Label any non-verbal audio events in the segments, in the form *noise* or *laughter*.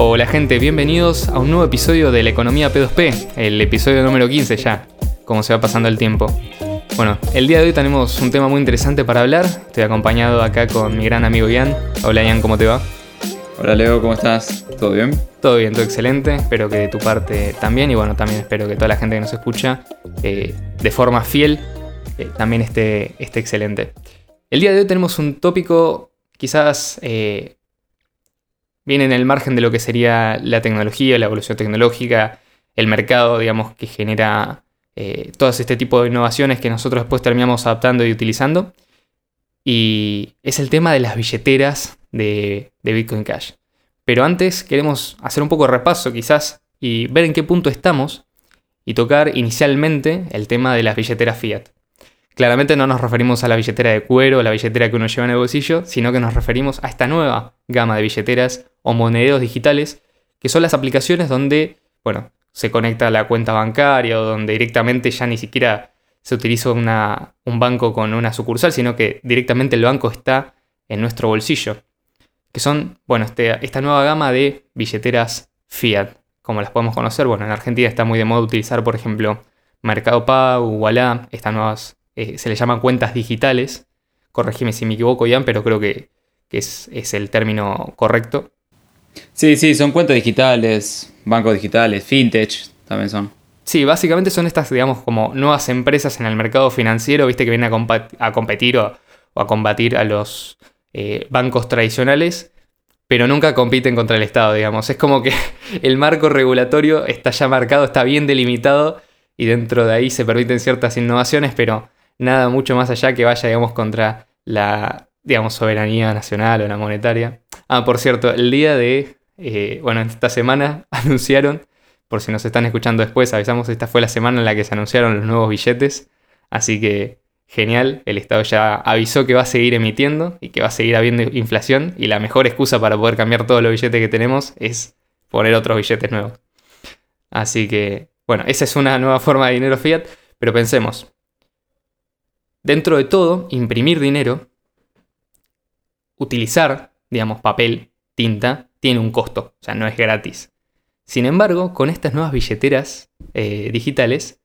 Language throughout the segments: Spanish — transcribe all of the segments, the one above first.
Hola gente, bienvenidos a un nuevo episodio de la Economía P2P, el episodio número 15 ya, como se va pasando el tiempo. Bueno, el día de hoy tenemos un tema muy interesante para hablar. Estoy acompañado acá con mi gran amigo Ian. Hola Ian, ¿cómo te va? Hola Leo, ¿cómo estás? ¿Todo bien? Todo bien, todo excelente. Espero que de tu parte también. Y bueno, también espero que toda la gente que nos escucha eh, de forma fiel eh, también esté, esté excelente. El día de hoy tenemos un tópico quizás eh, viene en el margen de lo que sería la tecnología, la evolución tecnológica, el mercado, digamos, que genera eh, todo este tipo de innovaciones que nosotros después terminamos adaptando y utilizando. Y es el tema de las billeteras de, de Bitcoin Cash. Pero antes queremos hacer un poco de repaso quizás y ver en qué punto estamos y tocar inicialmente el tema de las billeteras fiat. Claramente no nos referimos a la billetera de cuero, la billetera que uno lleva en el bolsillo, sino que nos referimos a esta nueva gama de billeteras o monedos digitales, que son las aplicaciones donde, bueno, se conecta la cuenta bancaria o donde directamente ya ni siquiera se utiliza un banco con una sucursal, sino que directamente el banco está en nuestro bolsillo. Que son, bueno, este, esta nueva gama de billeteras fiat, como las podemos conocer. Bueno, en Argentina está muy de moda utilizar, por ejemplo, Mercado Pago, Wallah, estas nuevas eh, se le llaman cuentas digitales. Corregime si me equivoco, Ian, pero creo que, es, el término correcto. Sí, sí, son cuentas digitales, bancos digitales, fintech también son. Sí, básicamente son estas, digamos, como nuevas empresas en el mercado financiero, viste, que vienen a, competir o, a combatir a los eh, bancos tradicionales, pero nunca compiten contra el Estado, digamos. Es como que *laughs* el marco regulatorio está ya marcado, está bien delimitado y dentro de ahí se permiten ciertas innovaciones, pero nada mucho más allá que vaya, digamos, contra la, digamos, soberanía nacional o la monetaria. Ah, por cierto, el día de, eh, bueno, esta semana *laughs* anunciaron, por si nos están escuchando después, avisamos, esta fue la semana en la que se anunciaron los nuevos billetes, así que genial, el Estado ya avisó que va a seguir emitiendo y que va a seguir habiendo inflación y la mejor excusa para poder cambiar todos los billetes que tenemos es poner otros billetes nuevos. Así que, bueno, esa es una nueva forma de dinero fiat, pero pensemos, Dentro de todo, imprimir dinero, utilizar, digamos, papel, tinta, tiene un costo, o sea, no es gratis. Sin embargo, con estas nuevas billeteras eh, digitales,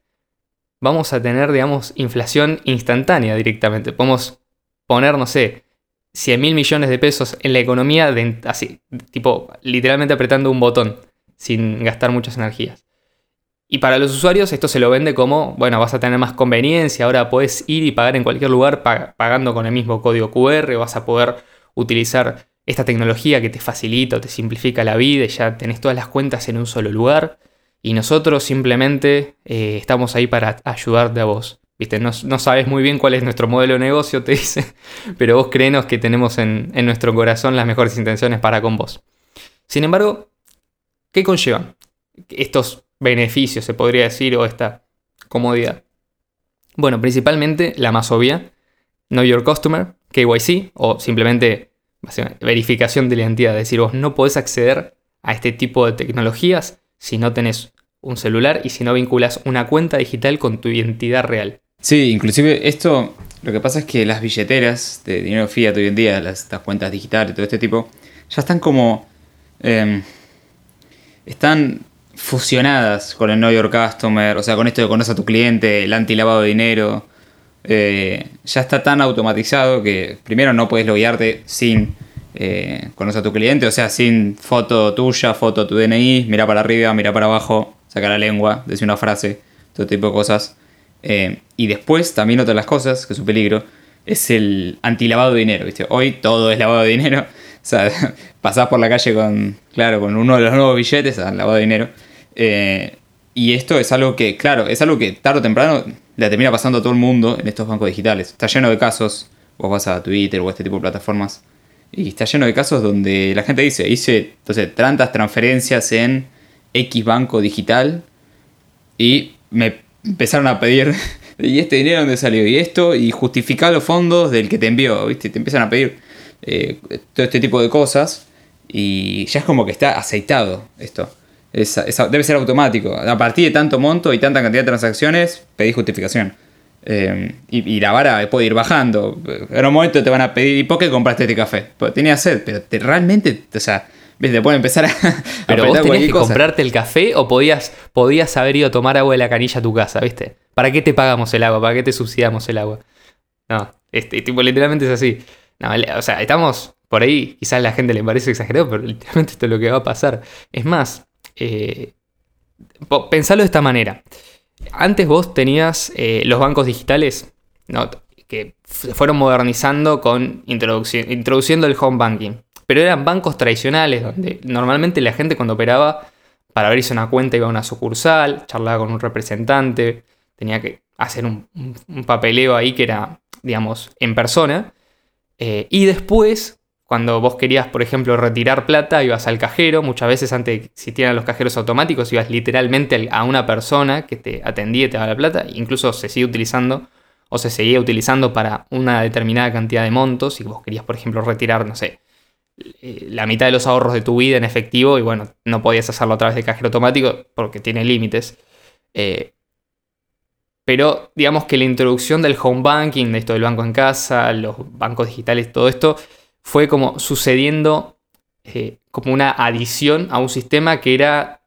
vamos a tener, digamos, inflación instantánea directamente. Podemos poner, no sé, 100 mil millones de pesos en la economía, así, tipo, literalmente apretando un botón, sin gastar muchas energías. Y para los usuarios esto se lo vende como, bueno, vas a tener más conveniencia, ahora puedes ir y pagar en cualquier lugar pagando con el mismo código QR, vas a poder utilizar esta tecnología que te facilita o te simplifica la vida y ya tenés todas las cuentas en un solo lugar. Y nosotros simplemente eh, estamos ahí para ayudarte a vos. ¿Viste? No, sabes muy bien cuál es nuestro modelo de negocio, te dice, *laughs* pero vos créenos que tenemos en, en nuestro corazón las mejores intenciones para con vos. Sin embargo, ¿qué conllevan estos beneficio, se podría decir, o esta comodidad? Bueno, principalmente la más obvia, Know Your Customer, KYC, o simplemente verificación de la identidad. Es decir, vos no podés acceder a este tipo de tecnologías si no tenés un celular y si no vinculas una cuenta digital con tu identidad real. Sí, inclusive esto, lo que pasa es que las billeteras de dinero fiat hoy en día, las, estas cuentas digitales, todo este tipo, ya están como... Em, están fusionadas con el Know Your Customer, o sea, con esto de conocer a tu cliente, el anti-lavado de dinero, eh, ya está tan automatizado que primero no puedes loguearte sin eh, conocer a tu cliente, o sea, sin foto tuya, foto tu DNI, mira para arriba, mira para abajo, sacar la lengua, decir una frase, todo tipo de cosas. Eh, y después, también otra de las cosas, que es un peligro, es el anti-lavado de dinero, ¿viste? Hoy todo es lavado de dinero, *laughs* o sea, *laughs* pasás por la calle con, claro, con uno de los nuevos billetes, al lavado de dinero, eh, y esto es algo que, claro, es algo que tarde o temprano le termina pasando a todo el mundo en estos bancos digitales. Está lleno de casos, vos vas a Twitter o a este tipo de plataformas, y está lleno de casos donde la gente dice, hice entonces, tantas transferencias en X banco digital y me empezaron a pedir, *laughs* ¿y este dinero dónde salió? Y esto, y justificar los fondos del que te envió, ¿viste? Te empiezan a pedir eh, todo este tipo de cosas y ya es como que está aceitado esto debe ser automático. A partir de tanto monto y tanta cantidad de transacciones, pedís justificación. Eh, y, la vara puede ir bajando. En un momento te van a pedir, ¿y por qué compraste este café? Porque tenía sed, pero te, realmente, o sea, ¿Viste? Pueden empezar a. *laughs* Pero vos tenías que cosa. comprarte el café o podías, podías haber ido a tomar agua de la canilla a tu casa, ¿viste? ¿Para qué te pagamos el agua? ¿Para qué te subsidiamos el agua? No, este, tipo, literalmente es así. No, o sea, estamos por ahí, quizás a la gente le parece exagerado, pero *laughs* literalmente esto es lo que va a pasar. Es más, eh, pensalo de esta manera. Antes vos tenías eh, los bancos digitales, que se fueron modernizando con introduci- introduciendo el home banking. Pero eran bancos tradicionales donde normalmente la gente cuando operaba para abrirse una cuenta iba a una sucursal, charlaba con un representante, tenía que hacer un papeleo ahí que era, digamos, en persona. Eh, y después, cuando vos querías, por ejemplo, retirar plata, ibas al cajero. Muchas veces antes de que los cajeros automáticos, ibas literalmente al- a una persona que te atendía y te daba la plata. Incluso se sigue utilizando o se seguía utilizando para una determinada cantidad de montos. Si vos querías, por ejemplo, retirar, no sé, eh, la mitad de los ahorros de tu vida en efectivo y bueno, no podías hacerlo a través de cajero automático porque tiene límites. Eh, pero digamos que la introducción del home banking, de esto del banco en casa, los bancos digitales, todo esto, fue como sucediendo eh, como una adición a un sistema que era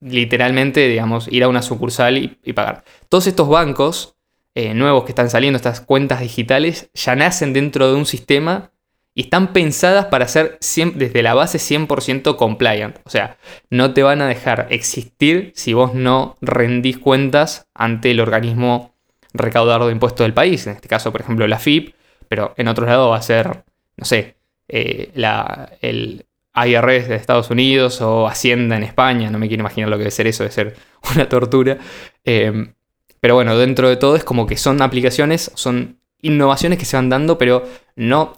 literalmente, digamos, ir a una sucursal y, pagar. Todos estos bancos eh, nuevos que están saliendo, estas cuentas digitales, ya nacen dentro de un sistema y están pensadas para ser desde la base 100% compliant. O sea, no te van a dejar existir si vos no rendís cuentas ante el organismo recaudador de impuestos del país. En este caso, por ejemplo, la FIP, pero en otros lados va a ser, no sé, eh, la, el IRS de Estados Unidos o Hacienda en España. No me quiero imaginar lo que debe ser eso, debe ser *laughs* una tortura. Eh, pero bueno, dentro de todo es como que son aplicaciones, son innovaciones que se van dando, pero no,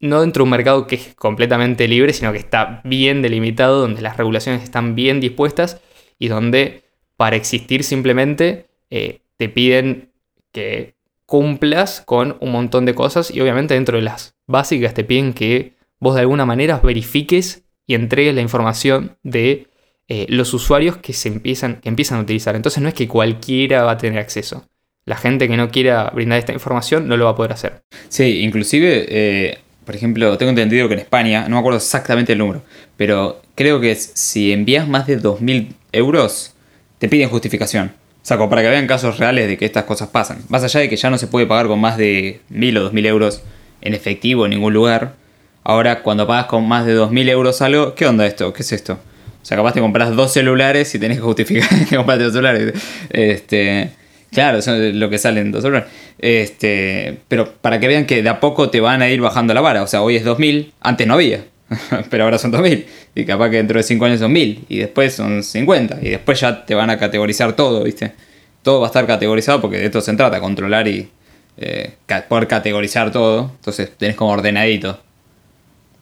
no dentro de un mercado que es completamente libre, sino que está bien delimitado, donde las regulaciones están bien dispuestas y donde para existir simplemente eh, te piden que cumplas con un montón de cosas y obviamente dentro de las básicas te piden que vos de alguna manera verifiques y entregues la información de eh, los usuarios que, se empiezan, a utilizar. Entonces no es que cualquiera va a tener acceso. La gente que no quiera brindar esta información no lo va a poder hacer. Sí, inclusive, eh, por ejemplo, tengo entendido que en España, no me acuerdo exactamente el número, pero creo que si envías más de 2.000 euros, te piden justificación. O sea, como para que vean casos reales de que estas cosas pasan. Más allá de que ya no se puede pagar con más de 1.000 o 2.000 euros en efectivo en ningún lugar. Ahora, cuando pagas con más de 2.000 euros algo, ¿qué onda esto? ¿Qué es esto? O sea, capaz te compras dos celulares y tenés que justificar *laughs* que compraste dos celulares. Este, claro, eso es lo que salen dos celulares. Este, pero para que vean que de a poco te van a ir bajando la vara. O sea, hoy es 2.000, antes no había. *laughs* pero ahora son 2.000. Y capaz que dentro de 5 años son 1.000. Y después son 50. Y después ya te van a categorizar todo, ¿viste? Todo va a estar categorizado porque de esto se trata, controlar y eh, poder categorizar todo. Entonces tenés como ordenadito.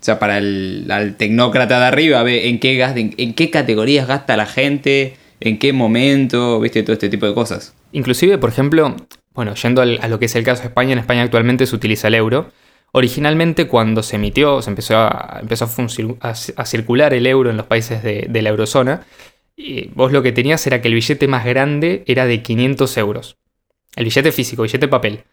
O sea, para el al tecnócrata de arriba, ve en qué, en, en qué categorías gasta la gente, en qué momento, viste, todo este tipo de cosas. Inclusive, por ejemplo, bueno, yendo a lo que es el caso de España, en España actualmente se utiliza el euro. Originalmente cuando se emitió, se empezó a, empezó a, circular el euro en los países de, la eurozona, vos lo que tenías era que el billete más grande era de 500 euros. El billete físico, billete papel.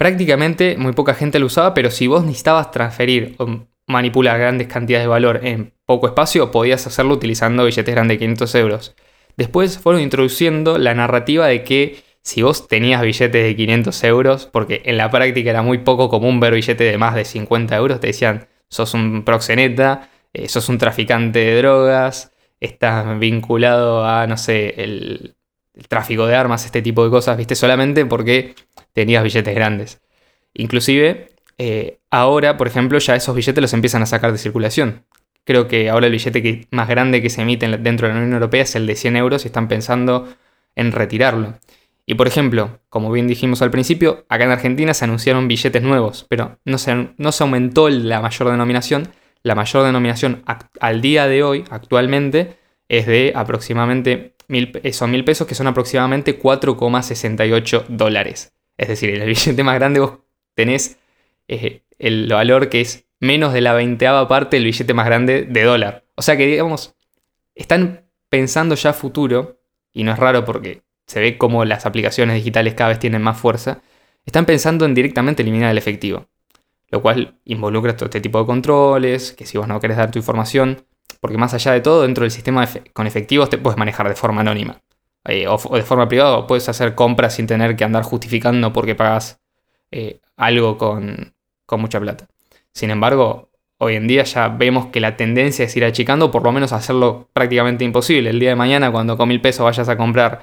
Prácticamente muy poca gente lo usaba, pero si vos necesitabas transferir o manipular grandes cantidades de valor en poco espacio, podías hacerlo utilizando billetes grandes de 500 euros. Después fueron introduciendo la narrativa de que si vos tenías billetes de 500 euros, porque en la práctica era muy poco común ver billetes de más de 50 euros, te decían, sos un proxeneta, eh, sos un traficante de drogas, estás vinculado a, no sé, el, el tráfico de armas, este tipo de cosas, viste, solamente porque tenías billetes grandes. Inclusive, eh, ahora, por ejemplo, ya esos billetes los empiezan a sacar de circulación. Creo que ahora el billete más grande que se emite dentro de la Unión Europea es el de 100 euros y están pensando en retirarlo. Y por ejemplo, como bien dijimos al principio, acá en Argentina se anunciaron billetes nuevos, pero no se, no se aumentó la mayor denominación. La mayor denominación ac- al día de hoy, actualmente, es de aproximadamente mil, pe- son mil pesos, que son aproximadamente 4,68 dólares. Es decir, el billete más grande vos tenés eh, el valor que es menos de la veinteava parte del billete más grande de dólar. O sea que, digamos, están pensando ya futuro, y no es raro porque se ve como las aplicaciones digitales cada vez tienen más fuerza, están pensando en directamente eliminar el efectivo. lo cual involucra todo este tipo de controles, que si vos no querés dar tu información, porque más allá de todo, dentro del sistema con efectivos te puedes manejar de forma anónima. Eh, o, de forma privada, o puedes hacer compras sin tener que andar justificando porque pagas eh, algo con, con mucha plata. Sin embargo, hoy en día ya vemos que la tendencia es ir achicando, por lo menos hacerlo prácticamente imposible. El día de mañana, cuando con mil pesos vayas a comprar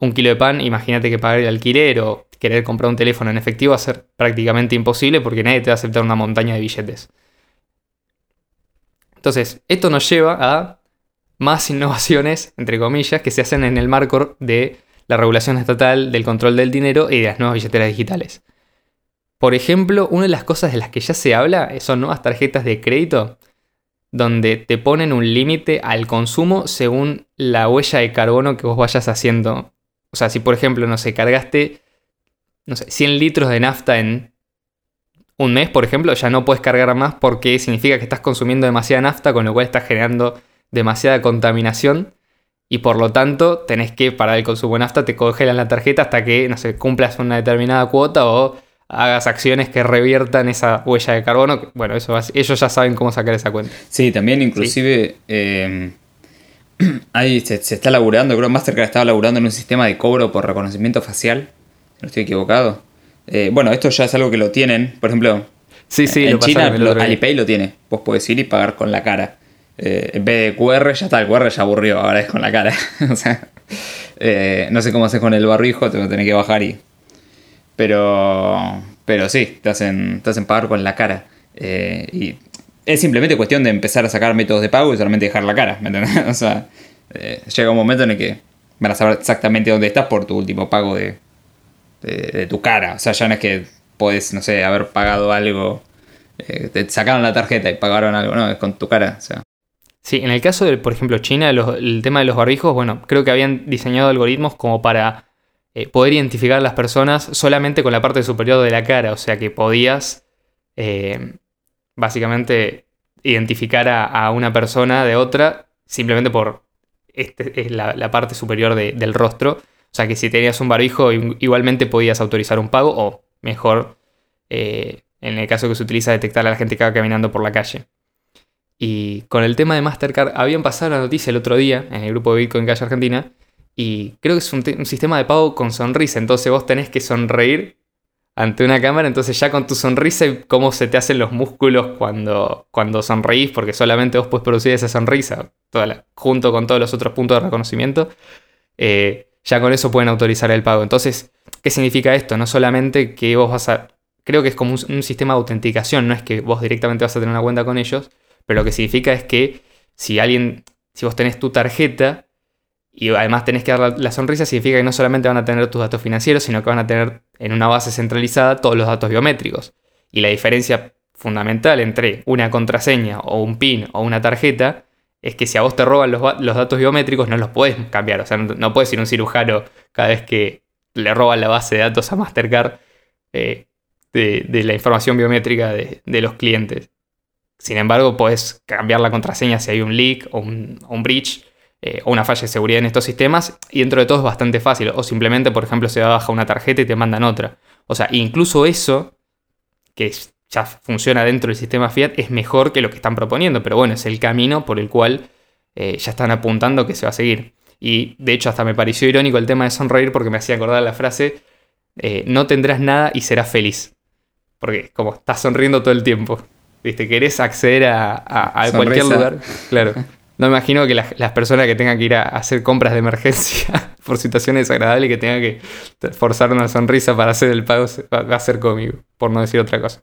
un kilo de pan, imagínate que pagar el alquiler o querer comprar un teléfono en efectivo va a ser prácticamente imposible porque nadie te va a aceptar una montaña de billetes. Entonces, esto nos lleva a más innovaciones, entre comillas, que se hacen en el marco de la regulación estatal del control del dinero y de las nuevas billeteras digitales. Por ejemplo, una de las cosas de las que ya se habla son nuevas tarjetas de crédito, donde te ponen un límite al consumo según la huella de carbono que vos vayas haciendo. O sea, si por ejemplo, no sé, cargaste, no sé, 100 litros de nafta en un mes, por ejemplo, ya no puedes cargar más porque significa que estás consumiendo demasiada nafta, con lo cual estás generando demasiada contaminación y por lo tanto tenés que parar el consumo de nafta, te congelan la tarjeta hasta que, no sé, cumplas una determinada cuota o hagas acciones que reviertan esa huella de carbono. Bueno, eso ellos ya saben cómo sacar esa cuenta. Sí, también inclusive em, *clears throat* ahí se, está laburando, creo que Mastercard estaba laburando en un sistema de cobro por reconocimiento facial, no estoy equivocado. Eh, bueno, esto ya es algo que lo tienen. Por ejemplo, sí, sí, en China Alipay lo tiene. Vos podés ir y pagar con la cara. Eh, en vez de QR, ya está, el QR ya aburrió, ahora es con la cara. *laughs* o sea, eh, no sé cómo haces con el barrijo, te lo tenés que bajar y. Pero. Pero sí, te hacen, te hacen pagar con la cara. y es simplemente cuestión de empezar a sacar métodos de pago y solamente dejar la cara. ¿Me entendés? *laughs* o sea, llega un momento en el que van a saber exactamente dónde estás por tu último pago de, de, tu cara. O sea, ya no es que puedes, no sé, haber pagado algo. Eh, te sacaron la tarjeta y pagaron algo, no, es con tu cara. O sea. Sí, en el caso de, por ejemplo, China, el tema de los barbijos, bueno, creo que habían diseñado algoritmos como para eh, poder identificar a las personas solamente con la parte superior de la cara. O sea que podías eh, básicamente identificar a, una persona de otra simplemente por este, la, la parte superior del rostro. O sea que si tenías un barbijo igualmente podías autorizar un pago o mejor, eh, en el caso que se utiliza detectar a la gente que va caminando por la calle. Y con el tema de Mastercard, habían pasado la noticia el otro día en el grupo de Bitcoin Calle Argentina. Y creo que es un, sistema de pago con sonrisa. Entonces vos tenés que sonreír ante una cámara. Entonces ya con tu sonrisa y cómo se te hacen los músculos cuando, cuando sonreís. Porque solamente vos puedes producir esa sonrisa. junto con todos los otros puntos de reconocimiento. Eh, ya con eso pueden autorizar el pago. Entonces, ¿qué significa esto? No solamente que vos vas a... Creo que es como un, sistema de autenticación, no es que vos directamente vas a tener una cuenta con ellos, pero lo que significa es que si alguien, si vos tenés tu tarjeta y además tenés que dar la, sonrisa, significa que no solamente van a tener tus datos financieros, sino que van a tener en una base centralizada todos los datos biométricos. Y la diferencia fundamental entre una contraseña o un PIN o una tarjeta es que si a vos te roban los, datos biométricos no los puedes cambiar. O sea, no, puedes ir un cirujano cada vez que le roban la base de datos a Mastercard eh, de, la información biométrica de, los clientes. Sin embargo, puedes cambiar la contraseña si hay un leak o un, breach eh, o una falla de seguridad en estos sistemas. Y dentro de todo es bastante fácil. O simplemente, por ejemplo, se baja una tarjeta y te mandan otra. O sea, incluso eso, que es ya funciona dentro del sistema Fiat es mejor que lo que están proponiendo, pero bueno, es el camino por el cual eh, ya están apuntando que se va a seguir. Y de hecho hasta me pareció irónico el tema de sonreír porque me hacía acordar la frase, eh, no tendrás nada y serás feliz. Porque como estás sonriendo todo el tiempo, ¿viste? Querés acceder a, cualquier lugar. Claro. No me imagino que las, personas que tengan que ir a, hacer compras de emergencia *laughs* por situaciones desagradables que tengan que forzar una sonrisa para hacer el pago va a ser cómico, por no decir otra cosa.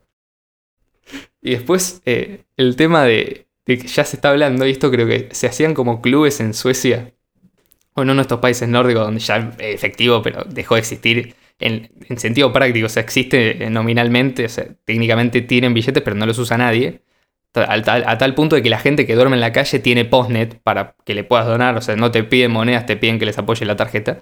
Y después eh, el tema de, que ya se está hablando, y esto creo que se hacían como clubes en Suecia, o en uno de estos países nórdicos donde ya efectivo, pero dejó de existir en, sentido práctico, o sea, existe eh, nominalmente, o sea, técnicamente tienen billetes, pero no los usa nadie. A tal, punto de que la gente que duerme en la calle tiene postnet para que le puedas donar, o sea, no te piden monedas, te piden que les apoye la tarjeta.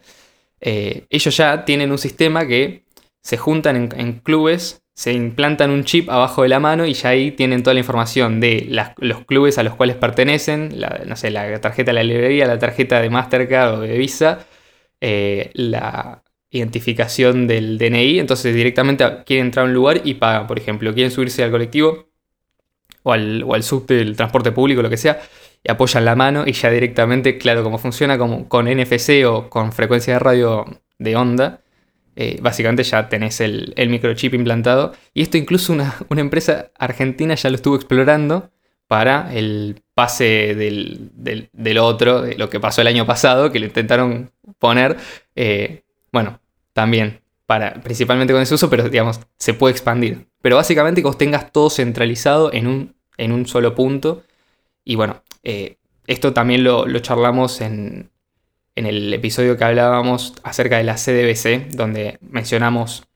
Eh, ellos ya tienen un sistema que se juntan en clubes se implantan un chip abajo de la mano y ya ahí tienen toda la información de los clubes a los cuales pertenecen, la, no sé, la tarjeta de la librería, la tarjeta de Mastercard o de Visa, eh, identificación del DNI, entonces directamente quieren entrar a un lugar y pagan, por ejemplo, quieren subirse al colectivo o al, o al subte del transporte público, lo que sea, y apoyan la mano y ya directamente, claro, como funciona como con NFC o con frecuencia de radio de onda, eh, básicamente ya tenés el, microchip implantado. Y esto incluso una, empresa argentina ya lo estuvo explorando para el pase del, otro, de lo que pasó el año pasado, que lo intentaron poner. Eh, bueno, también, para, principalmente con ese uso, pero digamos, se puede expandir. Pero básicamente que vos tengas todo centralizado en un, en un solo punto. Y bueno, eh, esto también lo, lo charlamos en, en el episodio que hablábamos acerca de la CDBC, donde mencionamos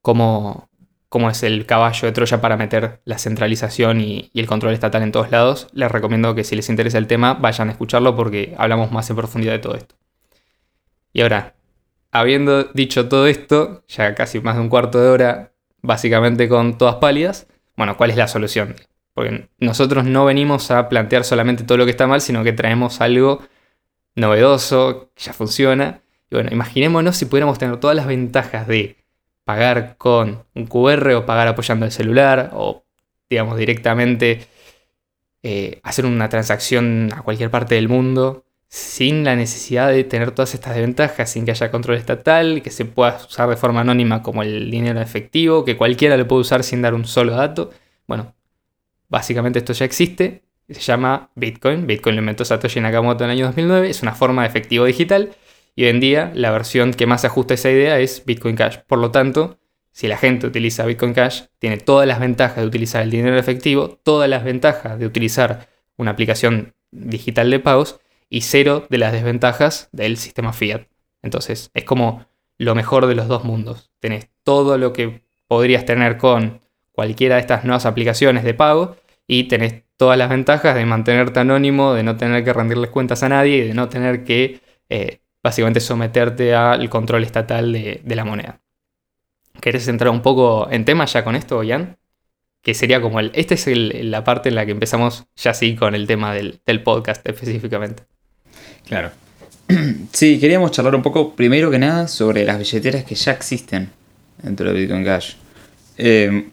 cómo, cómo es el caballo de Troya para meter la centralización y, el control estatal en todos lados. Les recomiendo que si les interesa el tema vayan a escucharlo porque hablamos más en profundidad de todo esto. Y ahora, habiendo dicho todo esto, ya casi más de un cuarto de hora, básicamente con todas pálidas, bueno, ¿cuál es la solución? Porque nosotros no venimos a plantear solamente todo lo que está mal, sino que traemos algo novedoso, que ya funciona. Y bueno, imaginémonos si pudiéramos tener todas las ventajas de pagar con un QR o pagar apoyando el celular o, digamos, directamente eh, hacer una transacción a cualquier parte del mundo sin la necesidad de tener todas estas desventajas, sin que haya control estatal, que se pueda usar de forma anónima como el dinero efectivo, que cualquiera lo puede usar sin dar un solo dato. Bueno, básicamente esto ya existe se llama Bitcoin. Bitcoin lo inventó Satoshi Nakamoto en el año 2009, es una forma de efectivo digital y hoy en día la versión que más se ajusta a esa idea es Bitcoin Cash. Por lo tanto, si la gente utiliza Bitcoin Cash, tiene todas las ventajas de utilizar el dinero efectivo, todas las ventajas de utilizar una aplicación digital de pagos y cero de las desventajas del sistema fiat. Entonces, es como lo mejor de los dos mundos. Tenés todo lo que podrías tener con cualquiera de estas nuevas aplicaciones de pago y tenés todas las ventajas de mantenerte anónimo, de no tener que rendirles cuentas a nadie y de no tener que eh, básicamente someterte al control estatal de, la moneda. ¿Querés entrar un poco en tema ya con esto, Jan? Que sería como el. Esta es la parte en la que empezamos ya sí con el tema del, podcast específicamente. Claro. *clears throat* Sí, queríamos charlar un poco, primero que nada, sobre las billeteras que ya existen dentro de Bitcoin Cash. Eh,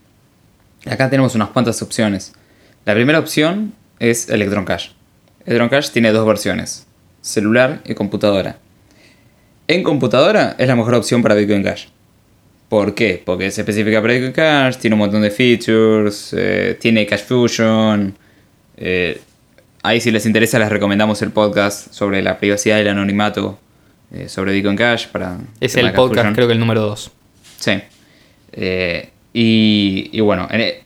acá tenemos unas cuantas opciones. La primera opción es Electron Cash. Electron Cash tiene dos versiones, celular y computadora. En computadora es la mejor opción para Bitcoin Cash. ¿Por qué? Porque es específica para Bitcoin Cash, tiene un montón de features, eh, tiene Cash Fusion. Eh, ahí si les interesa les recomendamos el podcast sobre la privacidad y el anonimato eh, sobre Bitcoin Cash. Para es el podcast creo que el número 2. Sí. Y, y, bueno, en,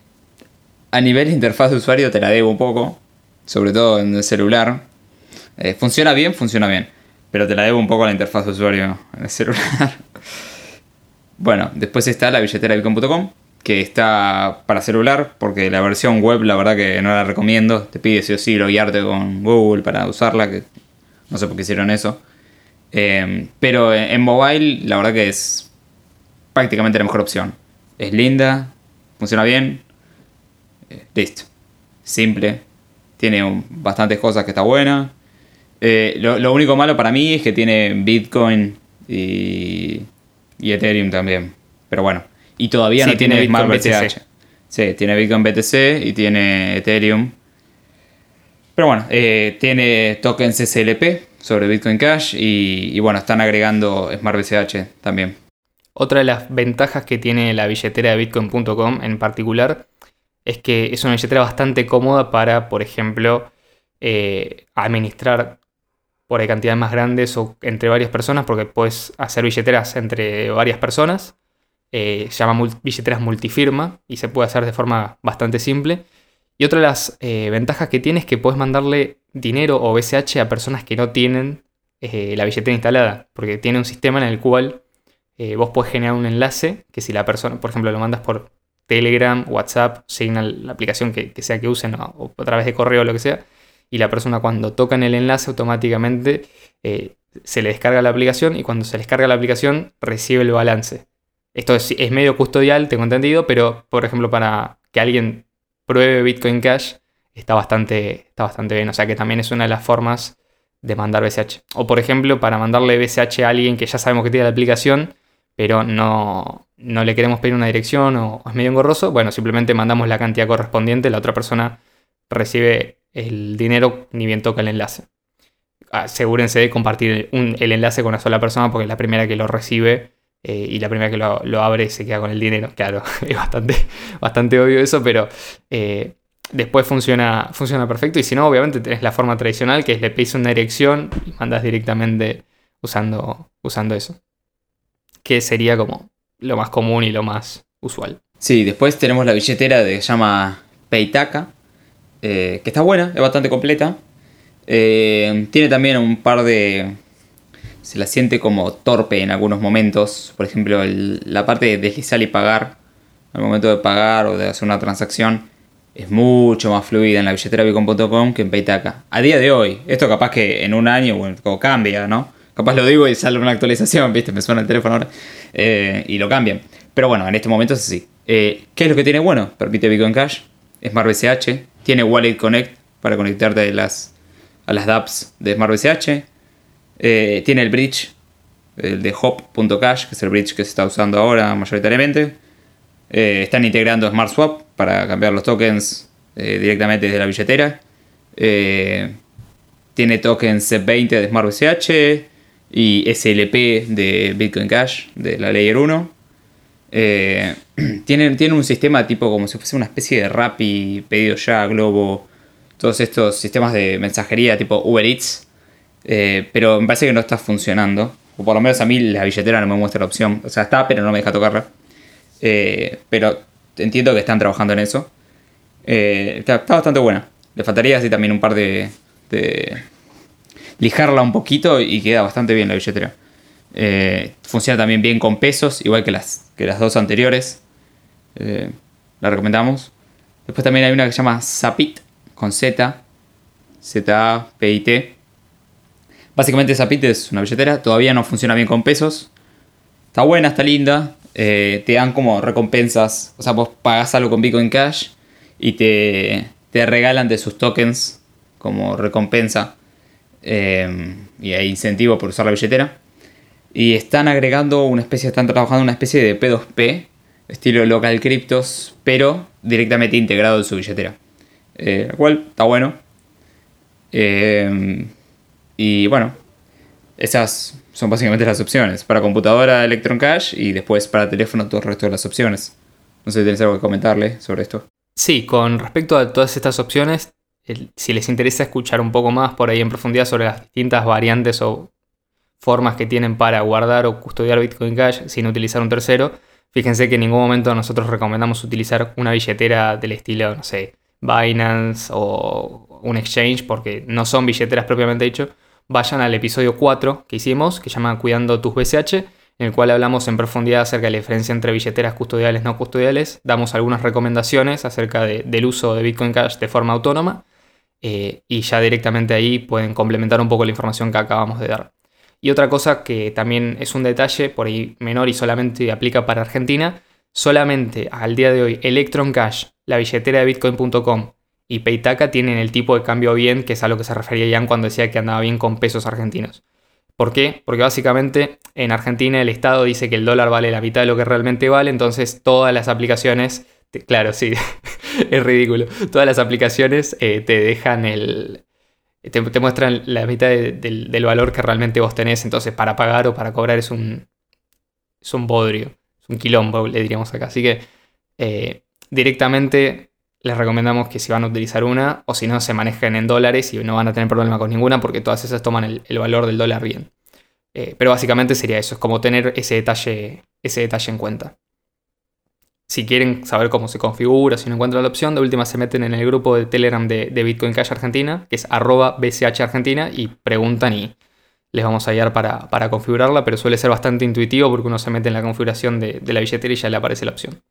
a nivel de interfaz de usuario te la debo un poco, sobre todo en el celular. Eh, funciona bien, funciona bien, pero te la debo un poco a la interfaz de usuario en el celular. *laughs* bueno, después está la billetera Bitcoin.com, que está para celular, porque la versión web la verdad que no la recomiendo. Te pide sí o sí loguearte con Google para usarla, que no sé por qué hicieron eso. Eh, pero en mobile la verdad que es prácticamente la mejor opción. Es linda, funciona bien, listo. Simple. Tiene bastantes cosas que está buena. Eh, lo, único malo para mí es que tiene Bitcoin y, y Ethereum también. Pero bueno. Y todavía no tiene, Bitcoin BTC. Sí, tiene Bitcoin BTC y tiene Ethereum. Pero bueno, eh, tiene tokens SLP sobre Bitcoin Cash y, y, bueno, están agregando Smart BCH también. Otra de las ventajas que tiene la billetera de Bitcoin.com en particular es que es una billetera bastante cómoda para, por ejemplo, eh, administrar por ahí cantidades más grandes o entre varias personas, porque puedes hacer billeteras entre varias personas. Eh, se llama billeteras multifirma y se puede hacer de forma bastante simple. Y otra de las eh, ventajas que tiene es que puedes mandarle dinero o BCH a personas que no tienen la billetera instalada, porque tiene un sistema en el cual vos puedes generar un enlace que si la persona, por ejemplo, lo mandas por Telegram, WhatsApp, Signal, la aplicación que, sea que usen o, a través de correo o lo que sea. Y la persona cuando toca en el enlace automáticamente eh, se le descarga la aplicación y cuando se le descarga la aplicación recibe el balance. Esto es, medio custodial, tengo entendido, pero por ejemplo para que alguien pruebe Bitcoin Cash está bastante, está bastante bien. O sea que también es una de las formas de mandar BCH. O por ejemplo para mandarle BCH a alguien que ya sabemos que tiene la aplicación, pero no, no le queremos pedir una dirección o, es medio engorroso, bueno, simplemente mandamos la cantidad correspondiente, la otra persona recibe el dinero ni bien toca el enlace. Asegúrense de compartir el enlace con una sola persona porque la primera que lo recibe eh, y la primera que lo, abre se queda con el dinero. Claro, *laughs* es bastante, bastante obvio eso, pero eh, después funciona, funciona perfecto. Y si no, obviamente tenés la forma tradicional que es le pedís una dirección y mandas directamente usando, usando eso. Que sería como lo más común y lo más usual. Sí, después tenemos la billetera de, que se llama Peitaka, eh, que está buena, es bastante completa. tiene también un par de, se la siente como torpe en algunos momentos. Por ejemplo, la parte de deslizar y pagar, al momento de pagar o de hacer una transacción, es mucho más fluida en la billetera Bitcoin.com que en Paytaka. A día de hoy, esto capaz que en un año bueno, cambia, ¿no? Capaz lo digo y sale una actualización, ¿viste? Me suena el teléfono ahora eh, y lo cambian. Pero bueno, en este momento es así. Eh, ¿Qué es lo que tiene bueno? Permite Bitcoin Cash, Smart BCH, tiene Wallet Connect para conectarte las, a las dApps de Smart BCH eh, tiene el bridge, el de hop.cash, que es el bridge que se está usando ahora mayoritariamente. Están integrando Smart Swap para cambiar los tokens directamente desde la billetera. tiene tokens C20 de Smart BCH y SLP de Bitcoin Cash de la Layer 1. tiene, tiene un sistema tipo como si fuese una especie de Rappi, pedido ya, Globo, todos estos sistemas de mensajería tipo Uber Eats eh, pero me parece que no está funcionando. O por lo menos a mí la billetera no me muestra la opción. O sea, está, pero no me deja tocarla. Eh, pero entiendo que están trabajando en eso. Eh, está, bastante buena. Le faltaría así también un par de, lijarla un poquito y queda bastante bien la billetera. funciona también bien con pesos, igual que las, que las dos anteriores. la recomendamos. Después también hay una que se llama Zapit con Z. Z-A-P-I-T Básicamente Zapit es una billetera, todavía no funciona bien con pesos. Está buena, está linda. Eh, te dan como recompensas. O sea, vos pagás algo con Bitcoin Cash y te, te regalan de sus tokens como recompensa. Eh, y hay incentivo por usar la billetera. Y están agregando una especie, están trabajando una especie de P2P, estilo local cryptos, pero directamente integrado en su billetera. Eh, lo cual está bueno. Y bueno, esas son básicamente las opciones. Para computadora Electron Cash y después para teléfono todo el resto de las opciones. No sé si tienes algo que comentarle sobre esto. Sí, con respecto a todas estas opciones, si les interesa escuchar un poco más por ahí en profundidad sobre las distintas variantes o formas que tienen para guardar o custodiar Bitcoin Cash sin utilizar un tercero, fíjense que en ningún momento nosotros recomendamos utilizar una billetera del estilo, no sé, Binance o un exchange, porque no son billeteras propiamente dicho, vayan al episodio 4 que hicimos, que se llama Cuidando tus BCH, en el cual hablamos en profundidad acerca de la diferencia entre billeteras custodiales y no custodiales. Damos algunas recomendaciones acerca del uso de Bitcoin Cash de forma autónoma. Eh, y ya directamente ahí pueden complementar un poco la información que acabamos de dar. Y otra cosa que también es un detalle, por ahí menor y solamente aplica para Argentina, solamente al día de hoy Electron Cash, la billetera de bitcoin.com y Peitaka tienen el tipo de cambio bien, que es a lo que se refería Jan cuando decía que andaba bien con pesos argentinos. ¿Por qué? Porque básicamente en Argentina el Estado dice que el dólar vale la mitad de lo que realmente vale, entonces todas las aplicaciones, claro, sí, *laughs* es ridículo, todas las aplicaciones eh, te dejan el... Te, muestran la mitad del, valor que realmente vos tenés, entonces para pagar o para cobrar es un, es un bodrio, es un quilombo, le diríamos acá. Así que eh, directamente les recomendamos que si van a utilizar una o si no se manejen en dólares y no van a tener problema con ninguna porque todas esas toman el, valor del dólar bien. Eh, pero básicamente sería eso, es como tener ese detalle, ese detalle en cuenta. Si quieren saber cómo se configura, si no encuentran la opción, de última se meten en el grupo de Telegram de, Bitcoin Cash Argentina, que es arroba BCH Argentina, y preguntan y les vamos a guiar para, configurarla, pero suele ser bastante intuitivo porque uno se mete en la configuración de, la billetera y ya le aparece la opción.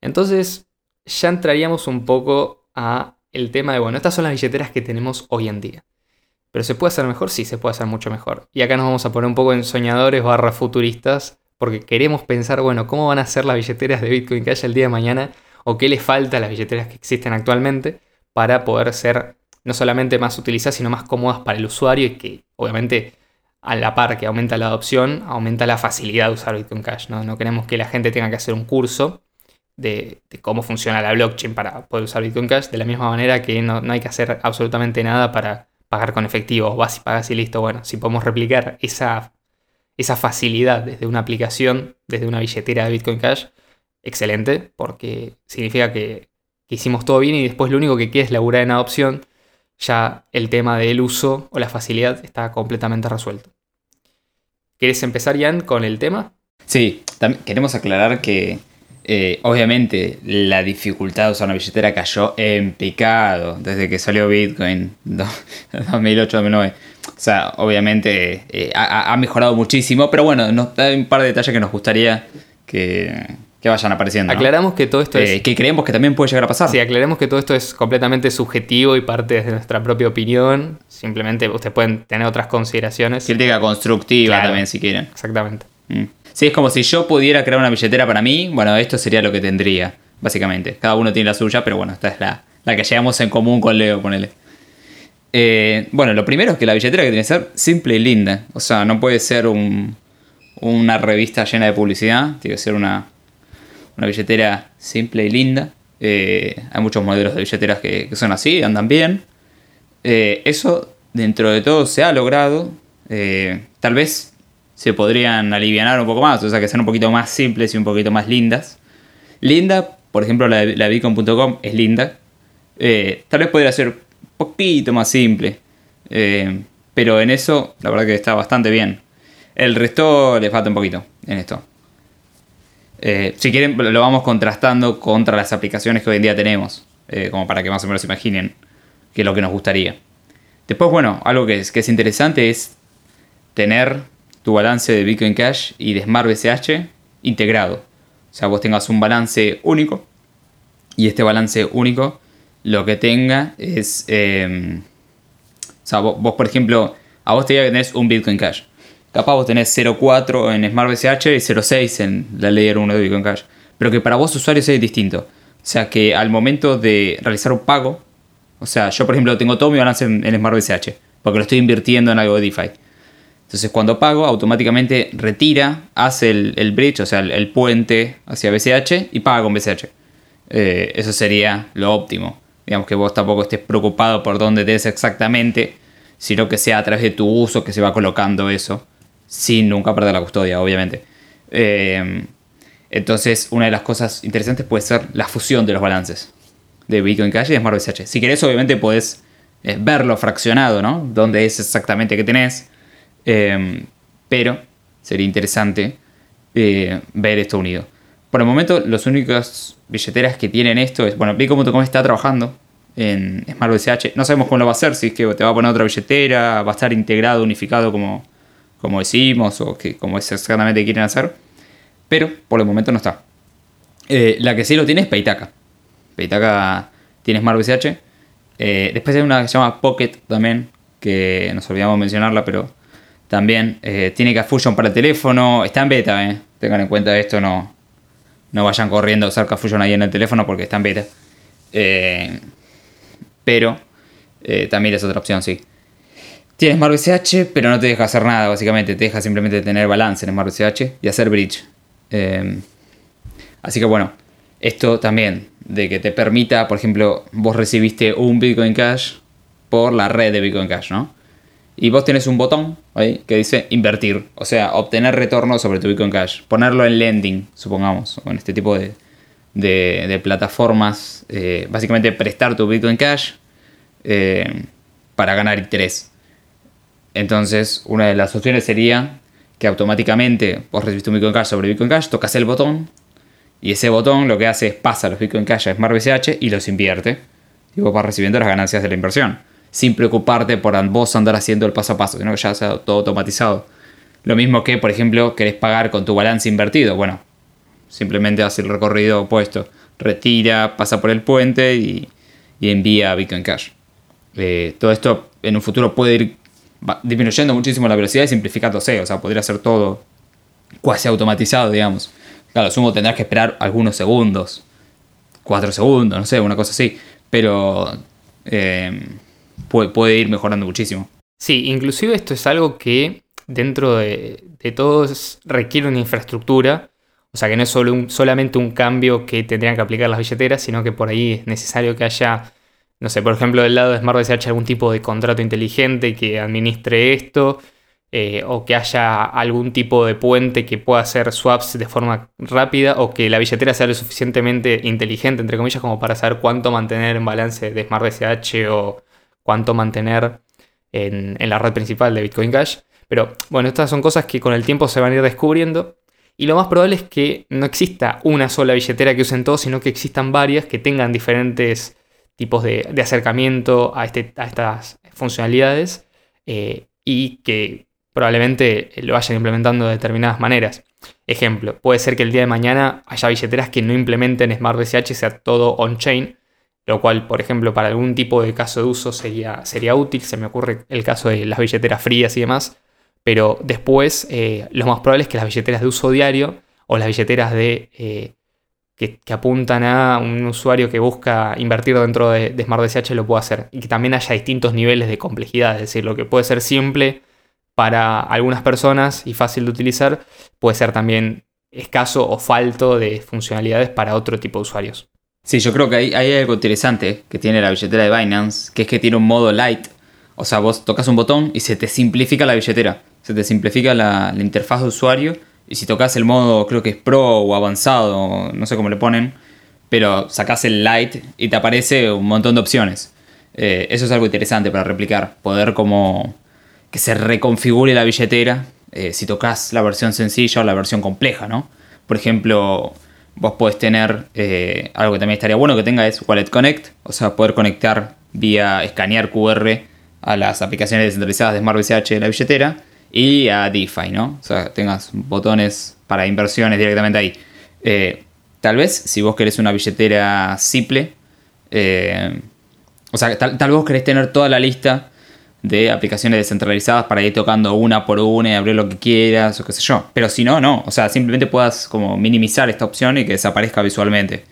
Entonces, ya entraríamos un poco a el tema de, bueno, estas son las billeteras que tenemos hoy en día. ¿Pero se puede hacer mejor? Sí, se puede hacer mucho mejor. Y acá nos vamos a poner un poco en soñadores barra futuristas, porque queremos pensar, bueno, ¿cómo van a ser las billeteras de Bitcoin Cash el día de mañana? ¿O qué les falta a las billeteras que existen actualmente para poder ser no solamente más utilizadas, sino más cómodas para el usuario y que obviamente a la par que aumenta la adopción, aumenta la facilidad de usar Bitcoin Cash. No, no queremos que la gente tenga que hacer un curso de, cómo funciona la blockchain para poder usar Bitcoin Cash, de la misma manera que no, hay que hacer absolutamente nada para pagar con efectivo. Vas y pagas y listo. Bueno, si podemos replicar esa, esa facilidad desde una aplicación, desde una billetera de Bitcoin Cash, excelente, porque significa que, hicimos todo bien y después lo único que queda es laburar en adopción ya el tema del uso o la facilidad está completamente resuelto. ¿Quieres empezar, Jan, con el tema? Sí, queremos aclarar que eh, obviamente la dificultad de usar una billetera cayó en picado desde que salió Bitcoin *laughs* 2008-2009. O sea, obviamente eh, ha, mejorado muchísimo, pero bueno, nos da un par de detalles que nos gustaría que, que vayan apareciendo. Aclaramos que todo esto es. Eh, que creemos que también puede llegar a pasar. Sí, aclaremos que todo esto es completamente subjetivo y parte de nuestra propia opinión. Simplemente ustedes pueden tener otras consideraciones. Crítica constructiva también, si quieren. Exactamente. Mm. Sí, es como si yo pudiera crear una billetera para mí. Bueno, esto sería lo que tendría, básicamente. Cada uno tiene la suya, pero bueno, esta es la, la que llegamos en común con Leo, ponele. Eh, bueno, lo primero es que la billetera que tiene que ser simple y linda. O sea, no puede ser un, una revista llena de publicidad. Tiene que ser una, billetera simple y linda. Eh, hay muchos modelos de billeteras que, son así, andan bien. Eh, eso, dentro de todo, se ha logrado. Tal vez se podrían aliviar un poco más, o sea, que sean un poquito más simples y un poquito más lindas. Linda, por ejemplo, la de, es linda. tal vez podría ser poquito más simple. pero en eso, la verdad que está bastante bien. El resto le falta un poquito en esto. Eh, si quieren, lo vamos contrastando contra las aplicaciones que hoy en día tenemos, eh, como para que más o menos se imaginen qué es lo que nos gustaría. Después, bueno, algo que es, que es interesante es tener tu balance de Bitcoin Cash y de Smart BCH integrado. O sea, vos tengas un balance único y este balance único lo que tenga es... Eh, o sea, vos, vos, por ejemplo, a vos te diga que tenés un Bitcoin Cash. Capaz vos tenés 0.4 en Smart BCH y 0.6 en la Layer 1 de Bitcoin Cash. Pero que para vos usuarios es distinto. O sea que al momento de realizar un pago, o sea, yo por ejemplo tengo todo mi balance en, Smart BCH, porque lo estoy invirtiendo en algo de DeFi. Entonces cuando pago, automáticamente retira, hace el, bridge, o sea, el, puente hacia BCH y paga con BCH. Eh, eso sería lo óptimo. Digamos que vos tampoco estés preocupado por dónde des exactamente, sino que sea a través de tu uso que se va colocando eso sin nunca perder la custodia, obviamente. Eh, entonces, una de las cosas interesantes puede ser la fusión de los balances de Bitcoin Cash y de Smart BCH. Si querés, obviamente puedes eh, verlo fraccionado, ¿no? Dónde es exactamente que tenés. Eh, pero sería interesante ver esto unido. Por el momento, las únicas billeteras que tienen esto es. Bueno, Bitcoin.com está trabajando en Smart BCH. No sabemos cómo lo va a hacer, si es que te va a poner otra billetera, va a estar integrado, unificado como como decimos o que como exactamente quieren hacer. Pero por el momento no está. Eh, la que sí lo tiene es Peitaka. Peitaka tiene Smart BCH. Eh, después hay una que se llama Pocket también, que nos olvidamos mencionarla, pero también eh, tiene Fusion para el teléfono. Está en beta, eh. tengan en cuenta esto, no, no vayan corriendo a usar Fusion ahí en el teléfono porque está en beta. pero también es otra opción, sí. Tienes Smart BCH, pero no te deja hacer nada, básicamente. Te deja simplemente tener balance en Smart BCH y hacer bridge. Em, así que bueno, esto también, de que te permita, por ejemplo, vos recibiste un Bitcoin Cash por la red de Bitcoin Cash, ¿no? Y vos tenés un botón ahí que dice invertir, o sea, obtener retorno sobre tu Bitcoin Cash. Ponerlo en lending, supongamos, o en este tipo de, plataformas. Eh, básicamente prestar tu Bitcoin Cash eh, para ganar interés. Entonces, una de las opciones sería que automáticamente vos recibiste un Bitcoin Cash sobre Bitcoin Cash, tocas el botón y ese botón lo que hace es pasa los Bitcoin Cash a Smart BCH y los invierte. Y vos vas recibiendo las ganancias de la inversión. Sin preocuparte por vos andar haciendo el paso a paso, sino que ya sea todo automatizado. Lo mismo que, por ejemplo, querés pagar con tu balance invertido. Bueno, simplemente hace el recorrido opuesto. Retira, pasa por el puente y, envía Bitcoin Cash. Eh, todo esto en un futuro puede ir disminuyendo muchísimo la velocidad y simplificándose. O sea, podría ser todo cuasi automatizado, digamos. Claro, sumo tendrás que esperar algunos segundos. Cuatro segundos, no sé, una cosa así. Pero eh, puede, ir mejorando muchísimo. Sí, inclusive esto es algo que dentro de, de todos requiere una infraestructura. O sea que no es solo un, solamente un cambio que tendrían que aplicar las billeteras, sino que por ahí es necesario que haya, no sé, por ejemplo, del lado de SmartBCH algún tipo de contrato inteligente que administre esto, eh, o que haya algún tipo de puente que pueda hacer swaps de forma rápida, o que la billetera sea lo suficientemente inteligente, entre comillas, como para saber cuánto mantener en balance de SmartBCH o cuánto mantener en, la red principal de Bitcoin Cash. Pero bueno, estas son cosas que con el tiempo se van a ir descubriendo. Y lo más probable es que no exista una sola billetera que usen todos, sino que existan varias que tengan diferentes tipos de, acercamiento a, este, a, estas funcionalidades eh, y que probablemente lo vayan implementando de determinadas maneras. Ejemplo, puede ser que el día de mañana haya billeteras que no implementen SmartBCH, sea todo on-chain, lo cual, por ejemplo, para algún tipo de caso de uso sería, sería útil. Se me ocurre el caso de las billeteras frías y demás, pero después eh, lo más probable es que las billeteras de uso diario o las billeteras de, eh, que, apuntan a un usuario que busca invertir dentro de, de SmartDCH lo pueda hacer. Y que también haya distintos niveles de complejidad, es decir, lo que puede ser simple para algunas personas y fácil de utilizar, puede ser también escaso o falto de funcionalidades para otro tipo de usuarios. Sí, yo creo que hay, algo interesante que tiene la billetera de Binance, que es que tiene un modo light. O sea, vos tocas un botón y se te simplifica la billetera se te simplifica la, interfaz de usuario. Y si tocas el modo, creo que es pro o avanzado, no sé cómo le ponen, pero sacas el light y te aparece un montón de opciones. Eh, eso es algo interesante para replicar, poder como que se reconfigure la billetera eh, si tocas la versión sencilla o la versión compleja, ¿no? Por ejemplo, vos podés tener eh, algo que también estaría bueno que tenga es Wallet Connect, o sea, poder conectar vía escanear QR a las aplicaciones descentralizadas de SmartBCH de la billetera y a DeFi, ¿no? O sea, tengas botones para inversiones directamente ahí. Eh, tal vez, si vos querés una billetera simple, eh, o sea, tal, vez vos querés tener toda la lista de aplicaciones descentralizadas para ir tocando una por una y abrir lo que quieras o qué sé yo. Pero si no, no. O sea, simplemente puedas como minimizar esta opción y que desaparezca visualmente.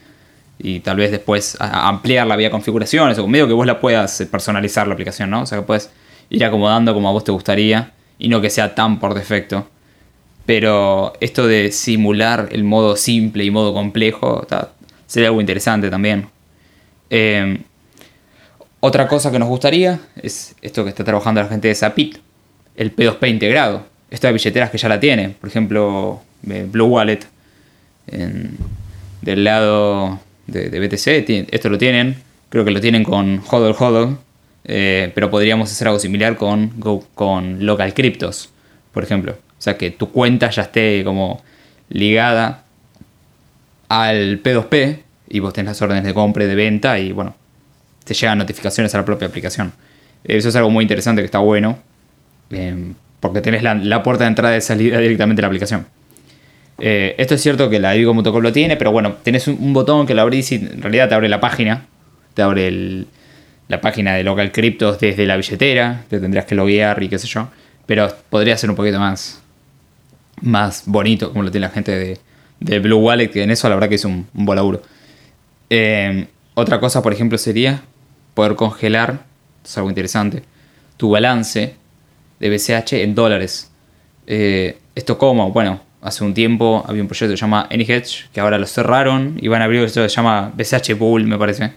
Y tal vez después ampliar la vía configuraciones o medio que vos la puedas personalizar la aplicación, ¿no? O sea, que puedes ir acomodando como a vos te gustaría y no que sea tan por defecto. Pero esto de simular el modo simple y modo complejo sería algo interesante también. Em, otra cosa que nos gustaría es esto que está trabajando la gente de Zapit, el P2P integrado. Esto de billeteras que ya la tienen, por ejemplo, Blue Wallet, del lado de, BTC, esto lo tienen, creo que lo tienen con Hodl Hodl, eh, pero podríamos hacer algo similar con, con local cryptos, por ejemplo. O sea, que tu cuenta ya esté como ligada al P2P y vos tenés las órdenes de compra y de venta y bueno, te llegan notificaciones a la propia aplicación. Eso es algo muy interesante que está bueno, eh, porque tenés la, puerta de entrada y salida *laughs* directamente de la aplicación. Eh, esto es cierto que la Digo lo tiene, pero bueno, tenés un, botón que lo abrís y en realidad te abre la página, te abre la página de Local Cryptos desde la billetera, te tendrías que loguear y qué sé yo. Pero podría ser un poquito más, más bonito, como lo tiene la gente de, Blue Wallet, que en eso la verdad que es un, un buen eh, otra cosa, por ejemplo, sería poder congelar, es algo interesante, tu balance de BCH en dólares. Eh, ¿Esto cómo? Bueno, hace un tiempo había un proyecto que se llama AnyHedge, que ahora lo cerraron y van a abrir esto que se llama BCH Pool, me parece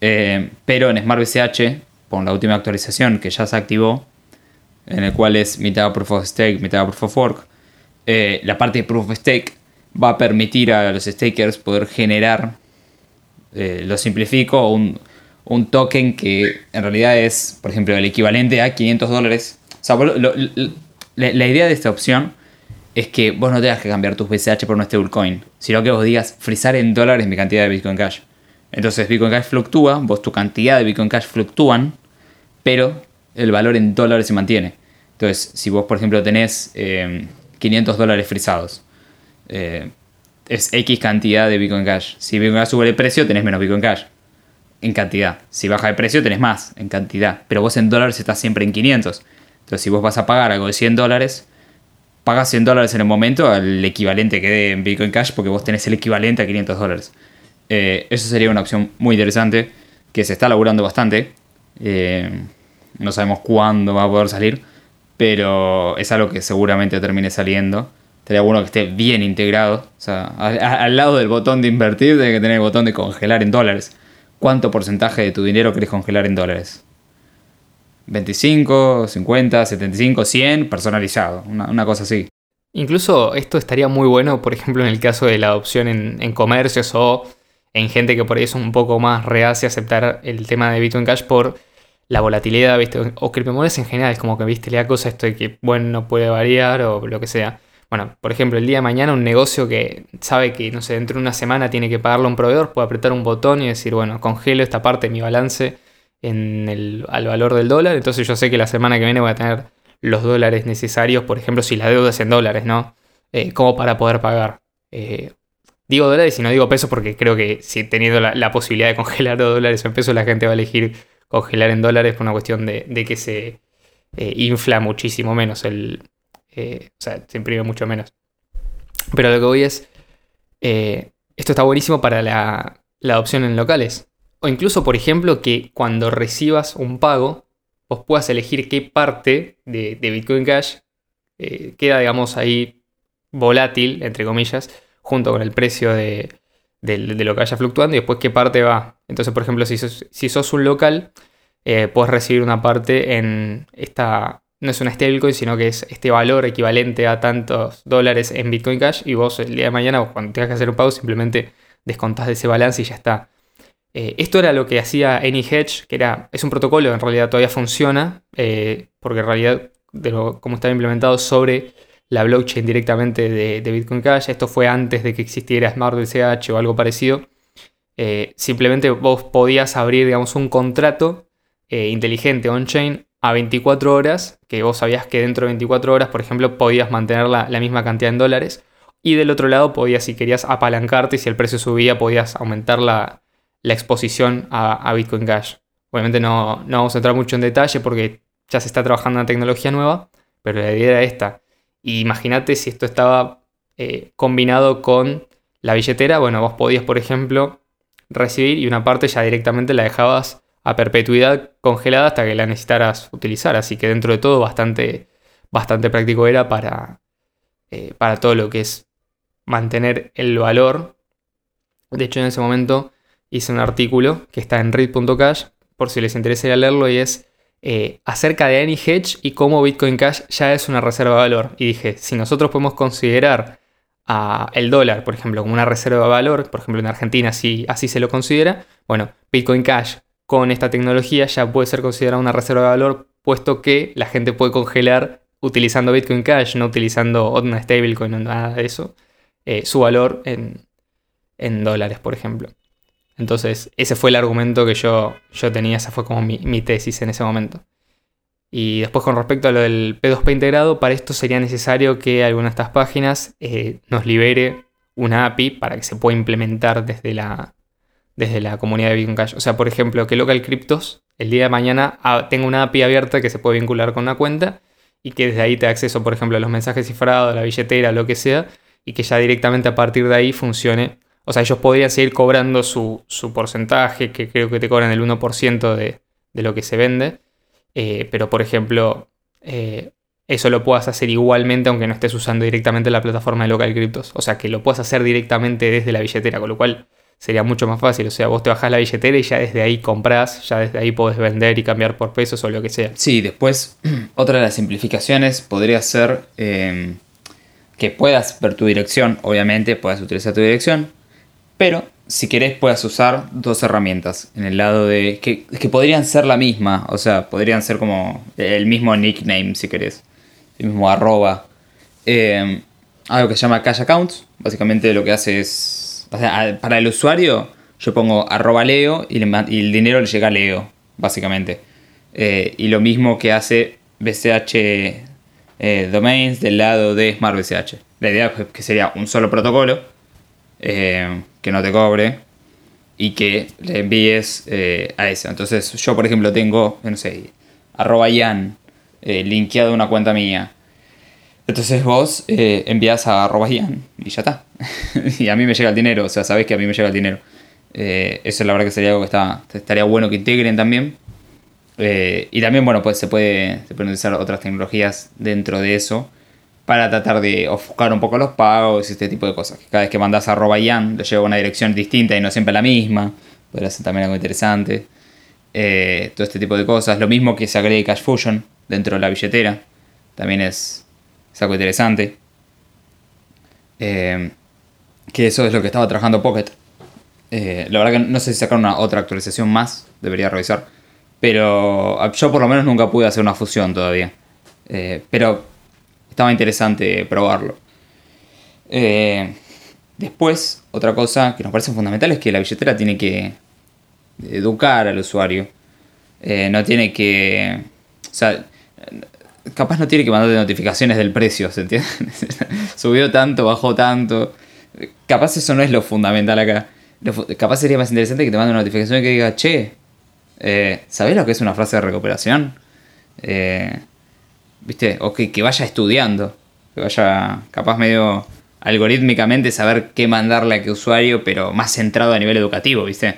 eh, pero en Smart BCH, con la última actualización que ya se activó, en el cual es mitad Proof of Stake, mitad Proof of Work, eh, la parte de Proof of Stake va a permitir a los stakers poder generar, lo simplifico, un, token que en realidad es, por ejemplo, el equivalente a 500 dólares. la, idea de esta opción es que vos no tengas que cambiar tus BCH por un stablecoin, sino que vos digas frizar en dólares mi cantidad de Bitcoin Cash. Entonces Bitcoin Cash fluctúa, vos tu cantidad de Bitcoin Cash fluctúan, pero el valor en dólares se mantiene. Entonces, si vos, por ejemplo, tenés 500 eh, dólares frisados, eh, es X cantidad de Bitcoin Cash. Si Bitcoin Cash sube de precio, tenés menos Bitcoin Cash. En cantidad. Si baja de precio, tenés más en cantidad. Pero vos en dólares estás siempre en 500. Entonces, si vos vas a pagar algo de 100 dólares, pagas 100 dólares en el momento al equivalente que dé en Bitcoin Cash porque vos tenés el equivalente a 500 dólares. Eh, eso sería una opción muy interesante que se está laburando bastante. Eh, no sabemos cuándo va a poder salir, pero es algo que seguramente termine saliendo. Estaría bueno que esté bien integrado. O sea, al, lado del botón de invertir, tiene que tener el botón de congelar en dólares. ¿Cuánto porcentaje de tu dinero querés congelar en dólares? 25, 50, 75, 100, personalizado, una, cosa así. Incluso esto estaría muy bueno, por ejemplo, en el caso de la adopción en, en comercios o en gente que por ahí es un poco más reacia a aceptar el tema de Bitcoin Cash por la volatilidad, ¿viste? O criptomonedas en general, es como que, ¿viste? Le da cosa esto que, bueno, no puede variar o lo que sea. Bueno, por ejemplo, el día de mañana un negocio que sabe que, no sé, dentro de una semana tiene que pagarle a un proveedor, puede apretar un botón y decir, bueno, congelo esta parte de mi balance en el, al valor del dólar, entonces yo sé que la semana que viene voy a tener los dólares necesarios, por ejemplo, si la deuda es en dólares, ¿no? Eh, como para poder pagar. Eh, digo dólares y no digo pesos porque creo que si teniendo la, posibilidad de congelar dólares o en pesos, la gente va a elegir congelar en dólares por una cuestión de, que se eh, infla muchísimo menos el... o sea, se imprime mucho menos. Pero lo que voy es... esto está buenísimo para la, la adopción en locales. O incluso, por ejemplo, que cuando recibas un pago, vos puedas elegir qué parte de, Bitcoin Cash eh, queda, digamos, ahí volátil, entre comillas, junto con el precio de, lo que vaya fluctuando y después qué parte va. Entonces, por ejemplo, si sos, si sos un local, eh, puedes recibir una parte en esta, no es una stablecoin, sino que es este valor equivalente a tantos dólares en Bitcoin Cash y vos el día de mañana, cuando tengas que hacer un pago, simplemente descontás de ese balance y ya está. Eh, esto era lo que hacía AnyHedge, que era, es un protocolo en realidad todavía funciona, eh, porque en realidad, de lo, como estaba implementado sobre la blockchain directamente de, Bitcoin Cash, esto fue antes de que existiera SmartBCH o algo parecido. Eh, simplemente vos podías abrir, digamos, un contrato inteligente on-chain a 24 horas, que vos sabías que dentro de 24 horas, por ejemplo, podías mantener la, la misma cantidad en dólares. Y del otro lado podías, si querías apalancarte y si el precio subía, podías aumentar la, la exposición a, Bitcoin Cash. Obviamente no, no, vamos a entrar mucho en detalle porque ya se está trabajando una tecnología nueva, pero la idea era esta. imagínate si esto estaba eh, combinado con la billetera, bueno, vos podías, por ejemplo, recibir y una parte ya directamente la dejabas a perpetuidad congelada hasta que la necesitaras utilizar. Así que dentro de todo bastante, bastante práctico era para, eh, para todo lo que es mantener el valor. De hecho, en ese momento hice un artículo que está en read.cash, por si les interesa leerlo, y es eh, acerca de AnyHedge y cómo Bitcoin Cash ya es una reserva de valor. Y dije, si nosotros podemos considerar a el dólar, por ejemplo, como una reserva de valor, por ejemplo en Argentina así, así se lo considera, bueno, Bitcoin Cash con esta tecnología ya puede ser considerada una reserva de valor, puesto que la gente puede congelar utilizando Bitcoin Cash, no utilizando una stablecoin o nada de eso, eh, su valor en, en dólares, por ejemplo. Entonces, ese fue el argumento que yo, yo tenía, esa fue como mi, tesis en ese momento. Y después con respecto a lo del P2P integrado, para esto sería necesario que alguna de estas páginas eh, nos libere una API para que se pueda implementar desde la, desde la comunidad de Bitcoin Cash. O sea, por ejemplo, que Local Cryptos el día de mañana ah, tenga una API abierta que se puede vincular con una cuenta y que desde ahí te acceso, por ejemplo, a los mensajes cifrados, a la billetera, lo que sea, y que ya directamente a partir de ahí funcione o sea, ellos podrían seguir cobrando su, porcentaje, que creo que te cobran el 1% de, lo que se vende. Eh, pero, por ejemplo, eh, eso lo puedas hacer igualmente aunque no estés usando directamente la plataforma de Local Cryptos. O sea, que lo puedas hacer directamente desde la billetera, con lo cual sería mucho más fácil. O sea, vos te bajás la billetera y ya desde ahí compras, ya desde ahí podés vender y cambiar por pesos o lo que sea. Sí, después *clears throat* otra de las simplificaciones podría ser eh, que puedas ver tu dirección, obviamente, puedas utilizar tu dirección pero si querés puedes usar dos herramientas en el lado de que, que podrían ser la misma, o sea, podrían ser como el mismo nickname si querés, el mismo arroba. Em, algo que se llama cash accounts, básicamente lo que hace es, para el usuario yo pongo arroba leo y, el dinero le llega a leo, básicamente. Eh, y lo mismo que hace BCH eh, Domains del lado de Smart BCH. La idea es que sería un solo protocolo eh, que no te cobre y que le envíes a esa. Entonces yo, por ejemplo, tengo, no sé, arroba Ian linkeado a una cuenta mía. Entonces vos envías a arroba Ian y ya está. *laughs* y a mí me llega el dinero, o sea, sabés que a mí me llega el dinero. eso la verdad que sería algo que está, estaría bueno que integren también. Eh, y también, bueno, pues se, puede, se pueden utilizar otras tecnologías dentro de eso para tratar de ofuscar un poco los pagos y este tipo de cosas. Cada vez que mandas arroba Yan, le lleva a una dirección distinta y no siempre la misma. Podría ser también algo interesante. Eh, todo este tipo de cosas. Lo mismo que se agregue Cash Fusion dentro de la billetera. También es, algo interesante. Eh, que eso es lo que estaba trabajando Pocket. Eh, la verdad que no sé si sacar una otra actualización más. Debería revisar. Pero yo por lo menos nunca pude hacer una fusión todavía. pero estaba interesante probarlo. después, otra cosa que nos parece fundamental es que la billetera tiene que educar al usuario. Eh, no tiene que. O sea, capaz no tiene que mandar notificaciones del precio, ¿se entiende? *laughs* Subió tanto, bajó tanto. Capaz eso no es lo fundamental acá. capaz sería más interesante que te mande una notificación que diga, che, eh, ¿sabés lo que es una frase de recuperación? Eh, ¿Viste? O que, vaya estudiando. Que vaya, capaz medio algorítmicamente saber qué mandarle a qué usuario, pero más centrado a nivel educativo, ¿viste?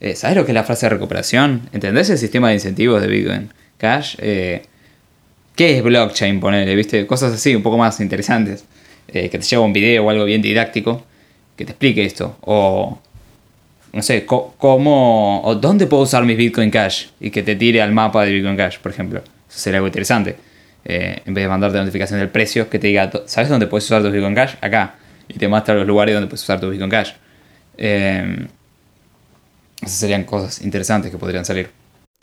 Eh, ¿Sabes lo que es la frase de recuperación? ¿Entendés el sistema de incentivos de Bitcoin Cash? Eh, ¿Qué es blockchain? Ponele, ¿viste? Cosas así, un poco más interesantes. Eh, que te lleva un video o algo bien didáctico que te explique esto. O, no sé, cómo o dónde puedo usar mis Bitcoin Cash y que te tire al mapa de Bitcoin Cash, por ejemplo. Eso sería algo interesante. en vez de mandarte notificación del precio, que te diga, ¿sabes dónde puedes usar tus Bitcoin Cash? Acá. Y te muestra los lugares donde puedes usar tu Bitcoin Cash. Esas serían cosas interesantes que podrían salir.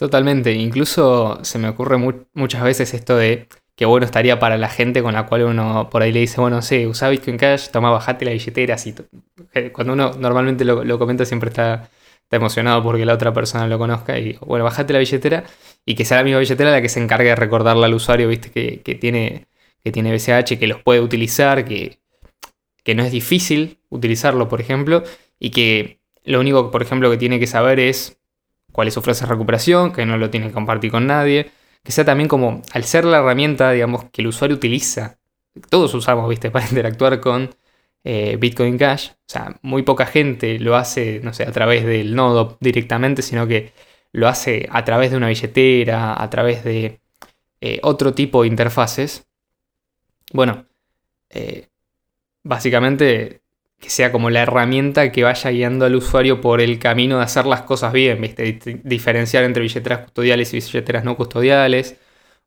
Totalmente, incluso se me ocurre muchas veces esto de que bueno estaría para la gente con la cual uno por ahí le dice, bueno, sí, usa Bitcoin Cash, toma, bajate la billetera, así. Cuando uno normalmente lo, comenta siempre está, emocionado porque la otra persona lo conozca y bueno, bajate la billetera y que sea la misma billetera la que se encargue de recordarle al usuario, viste, que, tiene, que tiene BCH, que los puede utilizar, que, que no es difícil utilizarlo, por ejemplo, y que lo único, por ejemplo, que tiene que saber es cuál es de recuperación, que no lo tiene que compartir con nadie. Que sea también como, al ser la herramienta, digamos, que el usuario utiliza, todos usamos, viste, *laughs* para interactuar con eh, Bitcoin Cash. O sea, muy poca gente lo hace, no sé, a través del nodo directamente, sino que lo hace a través de una billetera, a través de eh, otro tipo de interfaces. Bueno, eh, básicamente que sea como la herramienta que vaya guiando al usuario por el camino de hacer las cosas bien, ¿viste? diferenciar entre billeteras custodiales y billeteras no custodiales.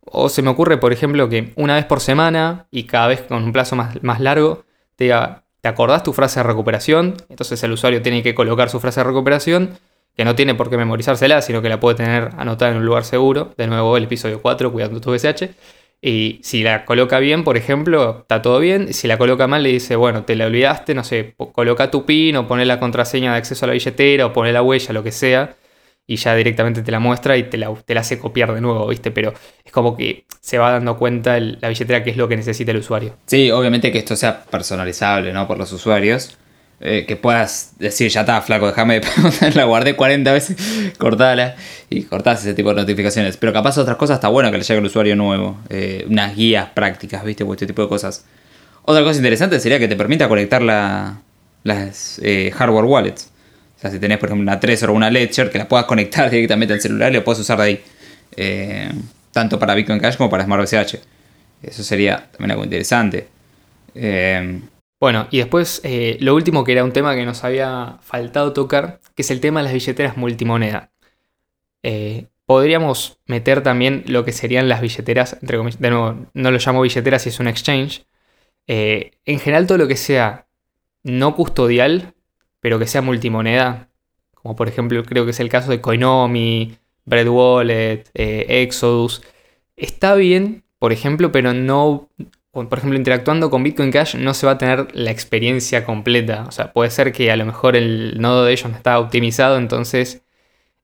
O se me ocurre, por ejemplo, que una vez por semana y cada vez con un plazo más, largo, te diga, ¿te acordás tu frase de recuperación? Entonces el usuario tiene que colocar su frase de recuperación, que no tiene por qué memorizársela, sino que la puede tener anotada en un lugar seguro. De nuevo, el episodio 4, cuidando tu BSH. Y si la coloca bien, por ejemplo, está todo bien. Si la coloca mal, le dice, bueno, te la olvidaste, no sé, coloca tu PIN o pone la contraseña de acceso a la billetera o pone la huella, lo que sea. Y ya directamente te la muestra y te la, te la hace copiar de nuevo, ¿viste? Pero es como que se va dando cuenta la billetera que es lo que necesita el usuario. Sí, obviamente que esto sea personalizable, ¿no? Por los usuarios. Eh, que puedas decir, ya está, flaco, déjame *laughs* la guardé 40 veces, *laughs* cortala y cortás ese tipo de notificaciones. Pero capaz otras cosas está bueno que le llegue al usuario nuevo, eh, unas guías prácticas, ¿viste? O este tipo de cosas. Otra cosa interesante sería que te permita conectar la, las eh, hardware wallets. O sea, si tenés, por ejemplo, una Trezor o una Ledger, que la puedas conectar *laughs* directamente al celular y lo puedes usar de ahí. tanto para Bitcoin Cash como para Smart BCH. Eso sería también algo interesante. Bueno, y después eh, lo último que era un tema que nos había faltado tocar, que es el tema de las billeteras multimoneda. Eh, podríamos meter también lo que serían las billeteras, entre comillas, de nuevo, no lo llamo billeteras si es un exchange. Eh, en general todo lo que sea no custodial, pero que sea multimoneda, como por ejemplo creo que es el caso de Coinomi, Bread Wallet, Exodus, está bien, por ejemplo, pero no por ejemplo, interactuando con Bitcoin Cash no se va a tener la experiencia completa. O sea, puede ser que a lo mejor el nodo de ellos no está optimizado, entonces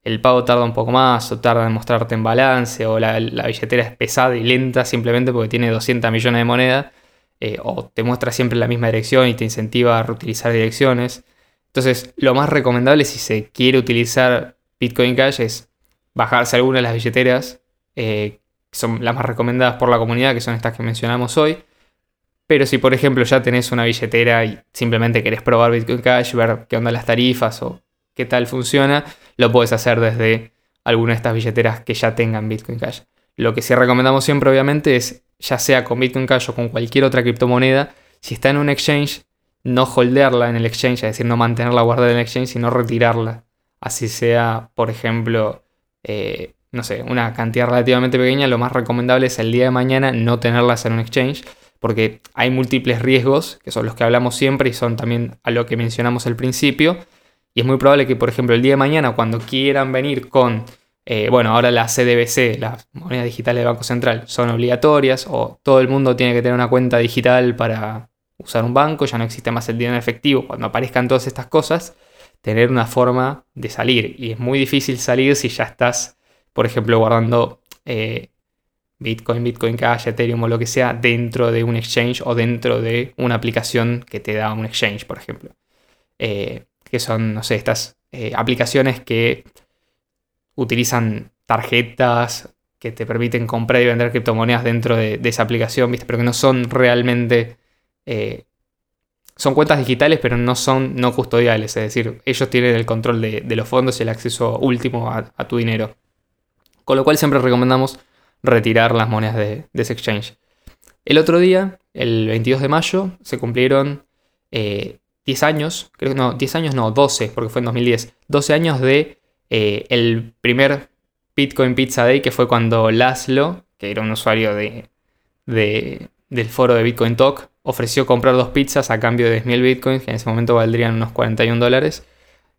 el pago tarda un poco más, o tarda en mostrarte en balance, o la, billetera es pesada y lenta simplemente porque tiene 200 millones de moneda, eh, o te muestra siempre la misma dirección y te incentiva a reutilizar direcciones. Entonces, lo más recomendable si se quiere utilizar Bitcoin Cash es bajarse alguna de las billeteras eh, son las más recomendadas por la comunidad, que son estas que mencionamos hoy. Pero si por ejemplo ya tenés una billetera y simplemente querés probar Bitcoin Cash, ver qué onda las tarifas o qué tal funciona, lo puedes hacer desde alguna de estas billeteras que ya tengan Bitcoin Cash. Lo que sí recomendamos siempre, obviamente, es ya sea con Bitcoin Cash o con cualquier otra criptomoneda, si está en un exchange, no holdearla en el exchange, es decir, no mantenerla guardada en el exchange, sino retirarla. Así sea, por ejemplo, eh, no sé, una cantidad relativamente pequeña, lo más recomendable es el día de mañana no tenerlas en un exchange, porque hay múltiples riesgos, que son los que hablamos siempre y son también a lo que mencionamos al principio. Y es muy probable que, por ejemplo, el día de mañana, cuando quieran venir con eh, bueno, ahora las CDBC, las monedas digitales del Banco Central, son obligatorias o todo el mundo tiene que tener una cuenta digital para usar un banco, ya no existe más el dinero efectivo. Cuando aparezcan todas estas cosas, tener una forma de salir. Y es muy difícil salir si ya estás, por ejemplo, guardando eh, Bitcoin, Bitcoin Cash, Ethereum o lo que sea dentro de un exchange o dentro de una aplicación que te da un exchange, por ejemplo. Eh, que son, no sé, estas aplicaciones que utilizan tarjetas que te permiten comprar y vender criptomonedas dentro de, esa aplicación, ¿viste? pero que no son realmente... Eh, son cuentas digitales, pero no son no custodiales, es decir, ellos tienen el control de, los fondos y el acceso último a, tu dinero. Con lo cual siempre recomendamos retirar las monedas de, ese exchange. El otro día, el 22 de mayo, se cumplieron 10 eh, años, creo que no, 10 años no, 12, porque fue en 2010, 12 años de eh, el primer Bitcoin Pizza Day, que fue cuando Laszlo, que era un usuario de, del foro de Bitcoin Talk, ofreció comprar dos pizzas a cambio de 10.000 bitcoins, que en ese momento valdrían unos 41 dólares.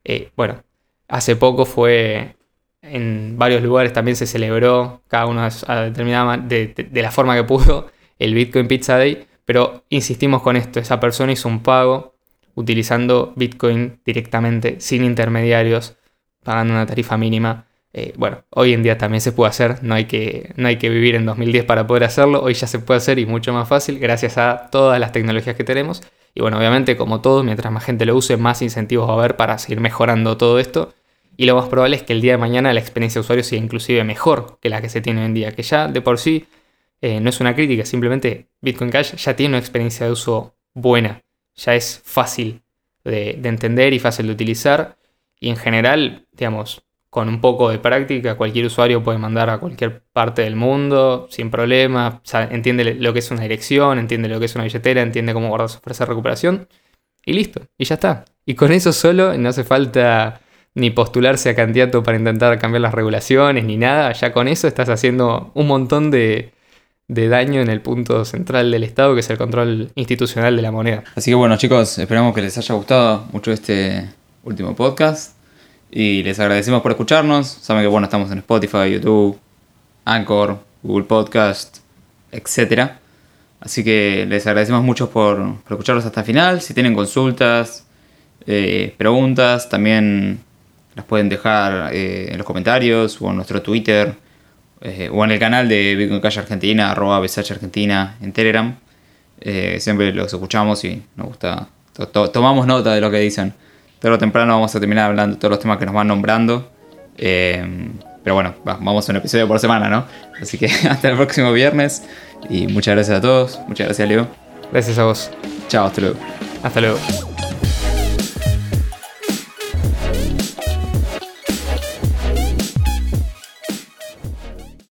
Eh, bueno, hace poco fue en varios lugares también se celebró, cada uno determinada de, de, la forma que pudo, el Bitcoin Pizza Day, pero insistimos con esto, esa persona hizo un pago utilizando Bitcoin directamente, sin intermediarios, pagando una tarifa mínima. Eh, bueno, hoy en día también se puede hacer, no hay, que, no hay que vivir en 2010 para poder hacerlo, hoy ya se puede hacer y mucho más fácil gracias a todas las tecnologías que tenemos. Y bueno, obviamente como todo, mientras más gente lo use, más incentivos va a haber para seguir mejorando todo esto. Y lo más probable es que el día de mañana la experiencia de usuario sea inclusive mejor que la que se tiene hoy en día, que ya de por sí eh, no es una crítica, simplemente Bitcoin Cash ya tiene una experiencia de uso buena, ya es fácil de, de entender y fácil de utilizar. Y en general, digamos, con un poco de práctica, cualquier usuario puede mandar a cualquier parte del mundo sin problema. entiende lo que es una dirección, entiende lo que es una billetera, entiende cómo guardar su de recuperación. Y listo, y ya está. Y con eso solo no hace falta ni postularse a candidato para intentar cambiar las regulaciones ni nada. Ya con eso estás haciendo un montón de, de daño en el punto central del Estado, que es el control institucional de la moneda. Así que bueno chicos, esperamos que les haya gustado mucho este último podcast. Y les agradecemos por escucharnos. Saben que bueno, estamos en Spotify, YouTube, Anchor, Google Podcast, etc. Así que les agradecemos mucho por, escucharlos hasta el final. Si tienen consultas, eh, preguntas, también las pueden dejar eh, en los comentarios o en nuestro Twitter eh, o en el canal de Bitcoin Cash Argentina, arroba Argentina en Telegram. siempre los escuchamos y nos gusta, tomamos nota de lo que dicen tarde o temprano vamos a terminar hablando de todos los temas que nos van nombrando. Eh, pero bueno, vamos a un episodio por semana, ¿no? Así que *laughs* hasta el próximo viernes. Y muchas gracias a todos. Muchas gracias, Leo. Gracias a vos. Chao, hasta luego. Hasta luego.